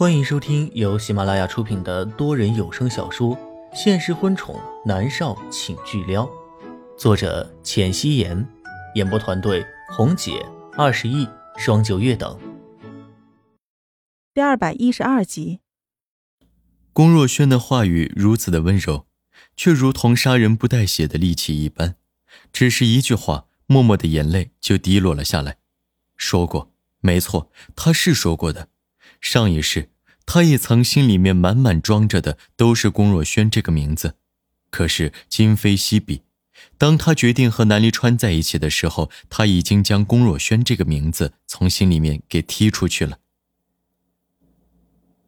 欢迎收听由喜马拉雅出品的多人有声小说《现实婚宠男少请巨撩》，作者：浅汐颜，演播团队：红姐、二十亿、双九月等。第二百一十二集，龚若轩的话语如此的温柔，却如同杀人不带血的利器一般。只是一句话，默默的眼泪就滴落了下来。说过，没错，他是说过的。上一世，他也曾心里面满满装着的都是龚若轩这个名字。可是今非昔比，当他决定和南离川在一起的时候，他已经将龚若轩这个名字从心里面给踢出去了。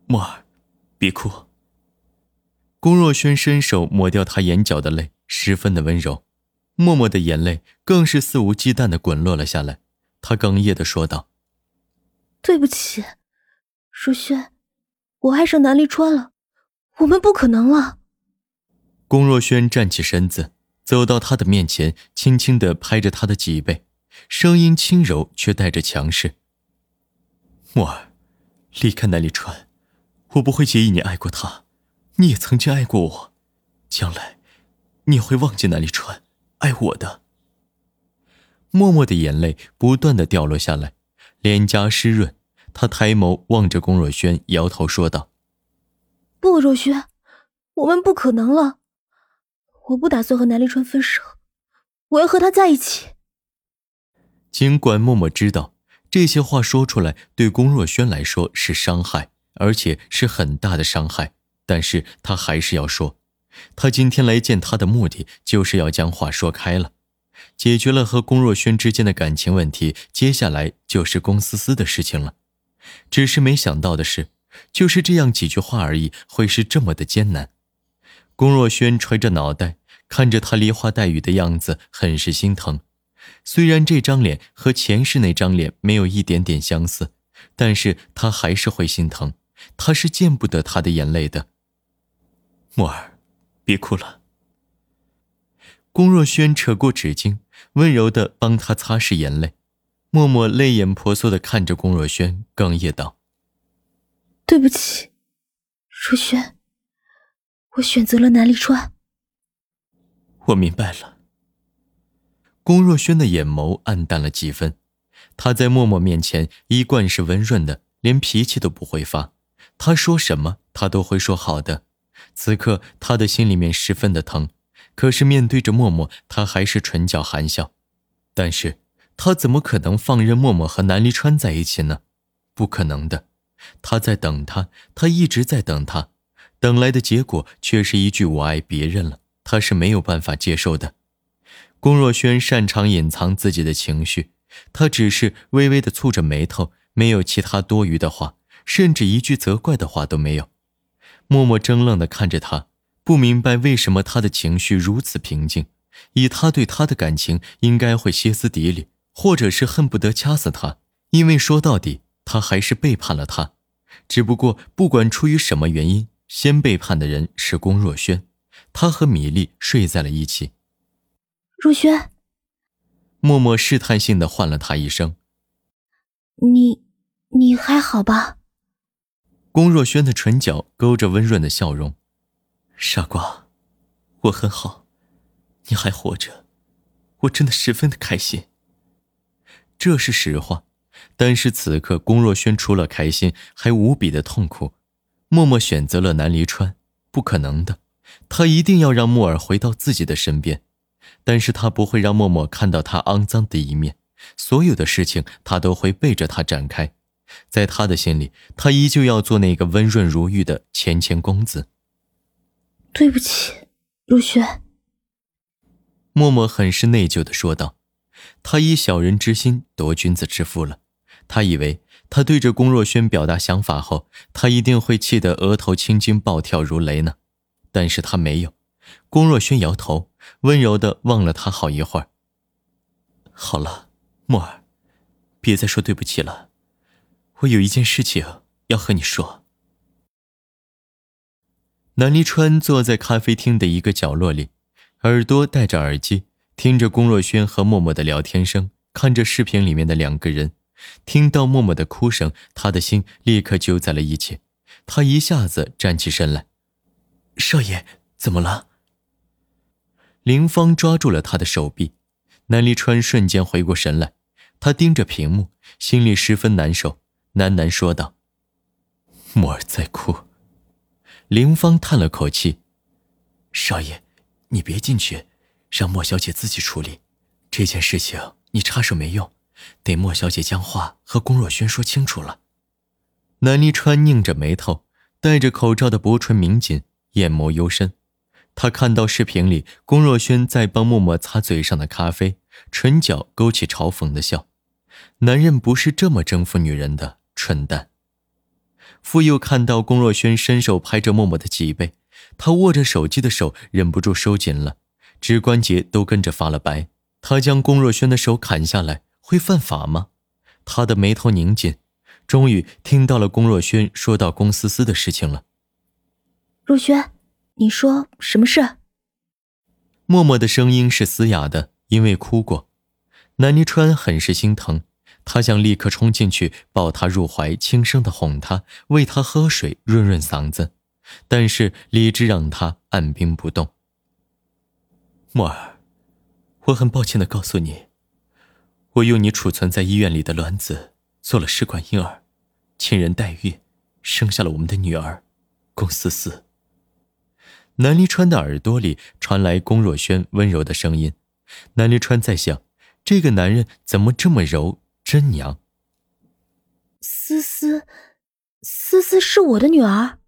墨儿，别哭。龚若轩伸手抹掉他眼角的泪，十分的温柔。默默的眼泪更是肆无忌惮的滚落了下来。他哽咽的说道：“对不起。”若轩，我爱上南离川了，我们不可能了。龚若轩站起身子，走到他的面前，轻轻的拍着他的脊背，声音轻柔却带着强势：“墨儿，离开南离川，我不会介意你爱过他，你也曾经爱过我，将来，你会忘记南离川，爱我的。”默默的眼泪不断的掉落下来，脸颊湿润。他抬眸望着龚若轩，摇头说道：“不，若轩，我们不可能了。我不打算和南立川分手，我要和他在一起。”尽管默默知道这些话说出来对龚若轩来说是伤害，而且是很大的伤害，但是他还是要说。他今天来见他的目的，就是要将话说开了，解决了和龚若轩之间的感情问题，接下来就是龚思思的事情了。只是没想到的是，就是这样几句话而已，会是这么的艰难。龚若轩垂着脑袋，看着他梨花带雨的样子，很是心疼。虽然这张脸和前世那张脸没有一点点相似，但是他还是会心疼。他是见不得他的眼泪的。墨儿，别哭了。龚若轩扯过纸巾，温柔的帮他擦拭眼泪。默默泪眼婆娑的看着龚若轩，哽咽道：“对不起，若轩，我选择了南离川。”我明白了。龚若轩的眼眸暗淡了几分，他在默默面前一贯是温润的，连脾气都不会发。他说什么，他都会说好的。此刻他的心里面十分的疼，可是面对着默默，他还是唇角含笑。但是。他怎么可能放任默默和南离川在一起呢？不可能的，他在等他，他一直在等他，等来的结果却是一句“我爱别人了”，他是没有办法接受的。龚若轩擅长隐藏自己的情绪，他只是微微的蹙着眉头，没有其他多余的话，甚至一句责怪的话都没有。默默怔愣的看着他，不明白为什么他的情绪如此平静，以他对他的感情，应该会歇斯底里。或者是恨不得掐死他，因为说到底，他还是背叛了他。只不过，不管出于什么原因，先背叛的人是龚若轩。他和米粒睡在了一起。若轩，默默试探性的唤了他一声：“你，你还好吧？”龚若轩的唇角勾着温润的笑容：“傻瓜，我很好，你还活着，我真的十分的开心。”这是实话，但是此刻龚若轩除了开心，还无比的痛苦。默默选择了南离川，不可能的，他一定要让默儿回到自己的身边，但是他不会让默默看到他肮脏的一面，所有的事情他都会背着他展开。在他的心里，他依旧要做那个温润如玉的谦谦公子。对不起，若轩。默默很是内疚的说道。他以小人之心夺君子之腹了。他以为他对着龚若轩表达想法后，他一定会气得额头青筋暴跳如雷呢。但是他没有。龚若轩摇头，温柔的望了他好一会儿。好了，墨儿，别再说对不起了。我有一件事情要和你说。南离川坐在咖啡厅的一个角落里，耳朵戴着耳机。听着龚若轩和默默的聊天声，看着视频里面的两个人，听到默默的哭声，他的心立刻揪在了一起，他一下子站起身来：“少爷，怎么了？”林芳抓住了他的手臂，南离川瞬间回过神来，他盯着屏幕，心里十分难受，喃喃说道：“莫儿在哭。”林芳叹了口气：“少爷，你别进去，让莫小姐自己处理这件事情，你插手没用，得莫小姐将话和龚若轩说清楚了。”南离川拧着眉头，戴着口罩的薄唇抿紧，眼眸幽深。他看到视频里龚若轩在帮默默擦嘴上的咖啡，唇角勾起嘲讽的笑。男人不是这么征服女人的，蠢蛋。傅佑看到龚若轩伸手拍着默默的脊背，他握着手机的手忍不住收紧了，指关节都跟着发了白。他将龚若轩的手砍下来，会犯法吗？他的眉头拧紧，终于听到了龚若轩说到龚思思的事情了。若轩。你说什么事？默默的声音是嘶哑的，因为哭过。南泥川很是心疼，他想立刻冲进去抱她入怀，轻声的哄她，喂她喝水，润润嗓子。但是理智让他按兵不动。默儿，我很抱歉的告诉你，我用你储存在医院里的卵子做了试管婴儿，亲人代孕，生下了我们的女儿，龚思思。南离川的耳朵里传来龚若轩温柔的声音，南离川在想，这个男人怎么这么柔，真娘。思思，思思是我的女儿。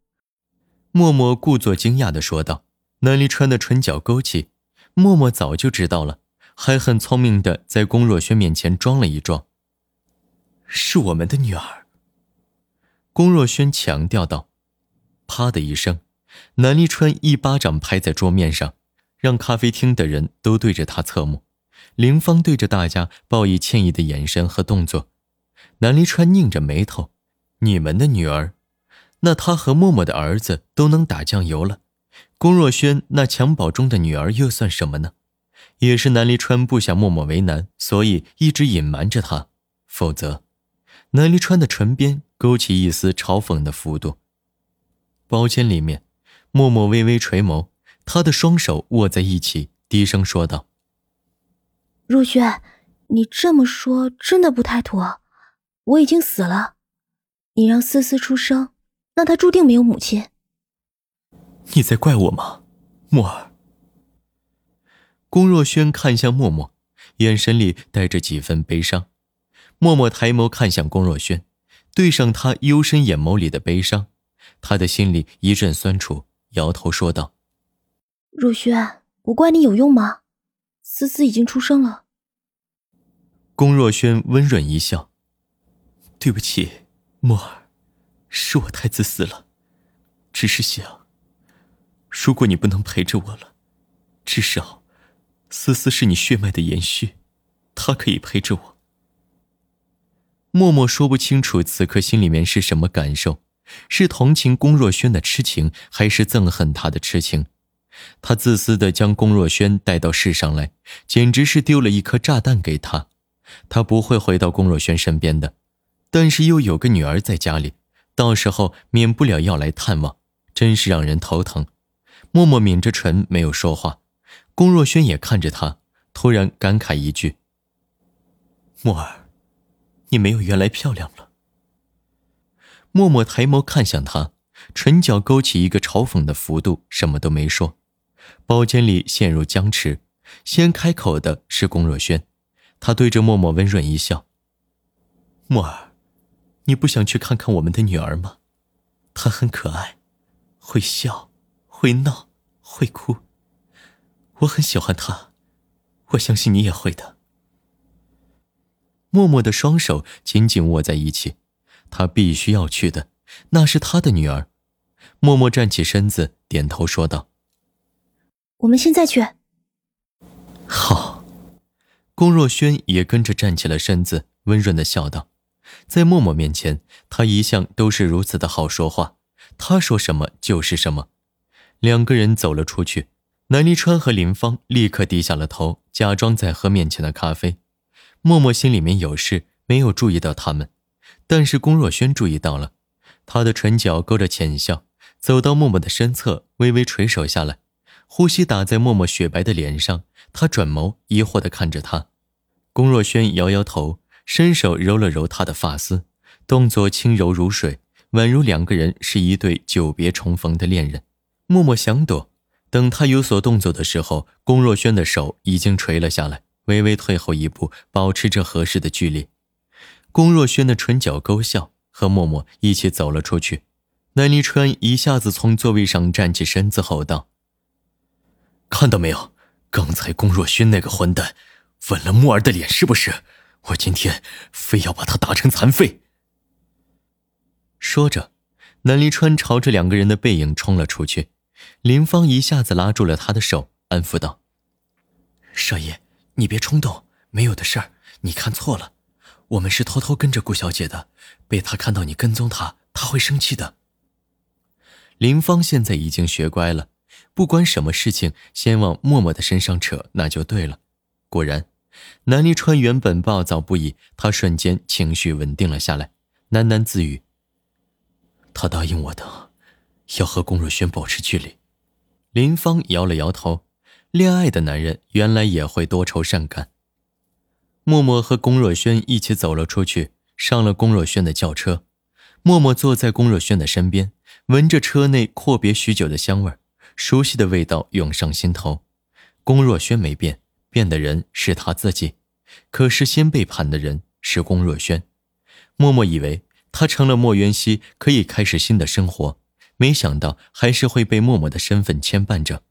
默默故作惊讶的说道。南离川的唇角勾起，默默早就知道了，还很聪明的在龚若轩面前装了一装。是我们的女儿。龚若轩强调道，啪的一声。南离川一巴掌拍在桌面上，让咖啡厅的人都对着他侧目。林芳对着大家报以歉意的眼神和动作。南离川拧着眉头：“你们的女儿，那他和默默的儿子都能打酱油了。龚若轩那襁褓中的女儿又算什么呢？也是南离川不想默默为难，所以一直隐瞒着他。否则，南离川的唇边勾起一丝嘲讽的幅度。包间里面。默默微微垂眸，他的双手握在一起，低声说道：“若轩，你这么说真的不太妥。我已经死了，你让思思出生，那她注定没有母亲。你在怪我吗，墨儿？”龚若轩看向默默，眼神里带着几分悲伤。默默抬眸看向龚若轩，对上他幽深眼眸里的悲伤，他的心里一阵酸楚。摇头说道：“若轩，我怪你有用吗？思思已经出生了。”龚若轩温润一笑：“对不起，墨儿，是我太自私了。只是想，如果你不能陪着我了，至少，思思是你血脉的延续，她可以陪着我。”默默说不清楚此刻心里面是什么感受。是同情龚若轩的痴情，还是憎恨他的痴情？他自私的将龚若轩带到世上来，简直是丢了一颗炸弹给他。他不会回到龚若轩身边的，但是又有个女儿在家里，到时候免不了要来探望，真是让人头疼。默默抿着唇，没有说话。龚若轩也看着他，突然感慨一句：“默儿，你没有原来漂亮了。”默默抬眸看向他，唇角勾起一个嘲讽的幅度，什么都没说。包间里陷入僵持，先开口的是龚若轩，他对着默默温润一笑：“默儿，你不想去看看我们的女儿吗？她很可爱，会笑，会闹，会哭。我很喜欢他，我相信你也会的。”默默的双手紧紧握在一起。他必须要去的，那是他的女儿。默默站起身子，点头说道：“我们现在去。”好。龚若轩也跟着站起了身子，温润的笑道：“在默默面前，他一向都是如此的好说话，他说什么就是什么。”两个人走了出去，南离川和林芳立刻低下了头，假装在喝面前的咖啡。默默心里面有事，没有注意到他们。但是龚若轩注意到了，他的唇角勾着浅笑，走到默默的身侧，微微垂手下来，呼吸打在默默雪白的脸上。他转眸，疑惑地看着他。龚若轩摇摇头，伸手揉了揉他的发丝，动作轻柔如水，宛如两个人是一对久别重逢的恋人。默默想躲，等他有所动作的时候，龚若轩的手已经垂了下来，微微退后一步，保持着合适的距离。龚若轩的唇角勾笑，和默默一起走了出去。南离川一下子从座位上站起身子，吼道：“看到没有？刚才龚若轩那个混蛋吻了木儿的脸，是不是？我今天非要把他打成残废！”说着，南离川朝着两个人的背影冲了出去。林芳一下子拉住了他的手，安抚道：“少爷，你别冲动，没有的事儿，你看错了。”我们是偷偷跟着顾小姐的，被她看到你跟踪她，她会生气的。林芳现在已经学乖了，不管什么事情，先往默默的身上扯，那就对了。果然，南离川原本暴躁不已，他瞬间情绪稳定了下来，喃喃自语：“他答应我的，要和龚若轩保持距离。”林芳摇了摇头，恋爱的男人原来也会多愁善感。默默和龚若轩一起走了出去，上了龚若轩的轿车。默默坐在龚若轩的身边，闻着车内阔别许久的香味熟悉的味道涌上心头。龚若轩没变，变的人是他自己，可是先背叛的人是龚若轩。默默以为他成了莫元熙，可以开始新的生活，没想到还是会被默默的身份牵绊着。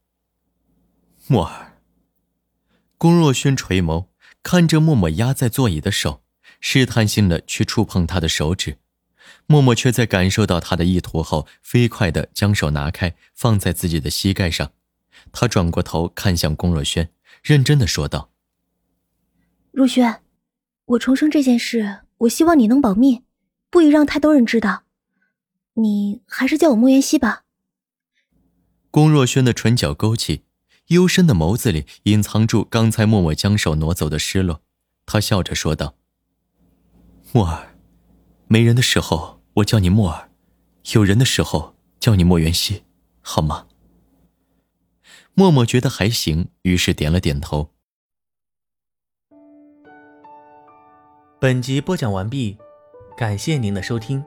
默儿，龚若轩垂眸。看着默默压在座椅的手，试探性的去触碰他的手指，默默却在感受到他的意图后，飞快的将手拿开，放在自己的膝盖上。他转过头看向龚若轩，认真的说道：“若轩，我重生这件事，我希望你能保密，不宜让太多人知道。你还是叫我莫元熙吧。”龚若轩的唇角勾起。幽深的眸子里隐藏住刚才默默将手挪走的失落，他笑着说道：“默儿，没人的时候我叫你默儿，有人的时候叫你莫元熙，好吗？”默默觉得还行，于是点了点头。本集播讲完毕，感谢您的收听。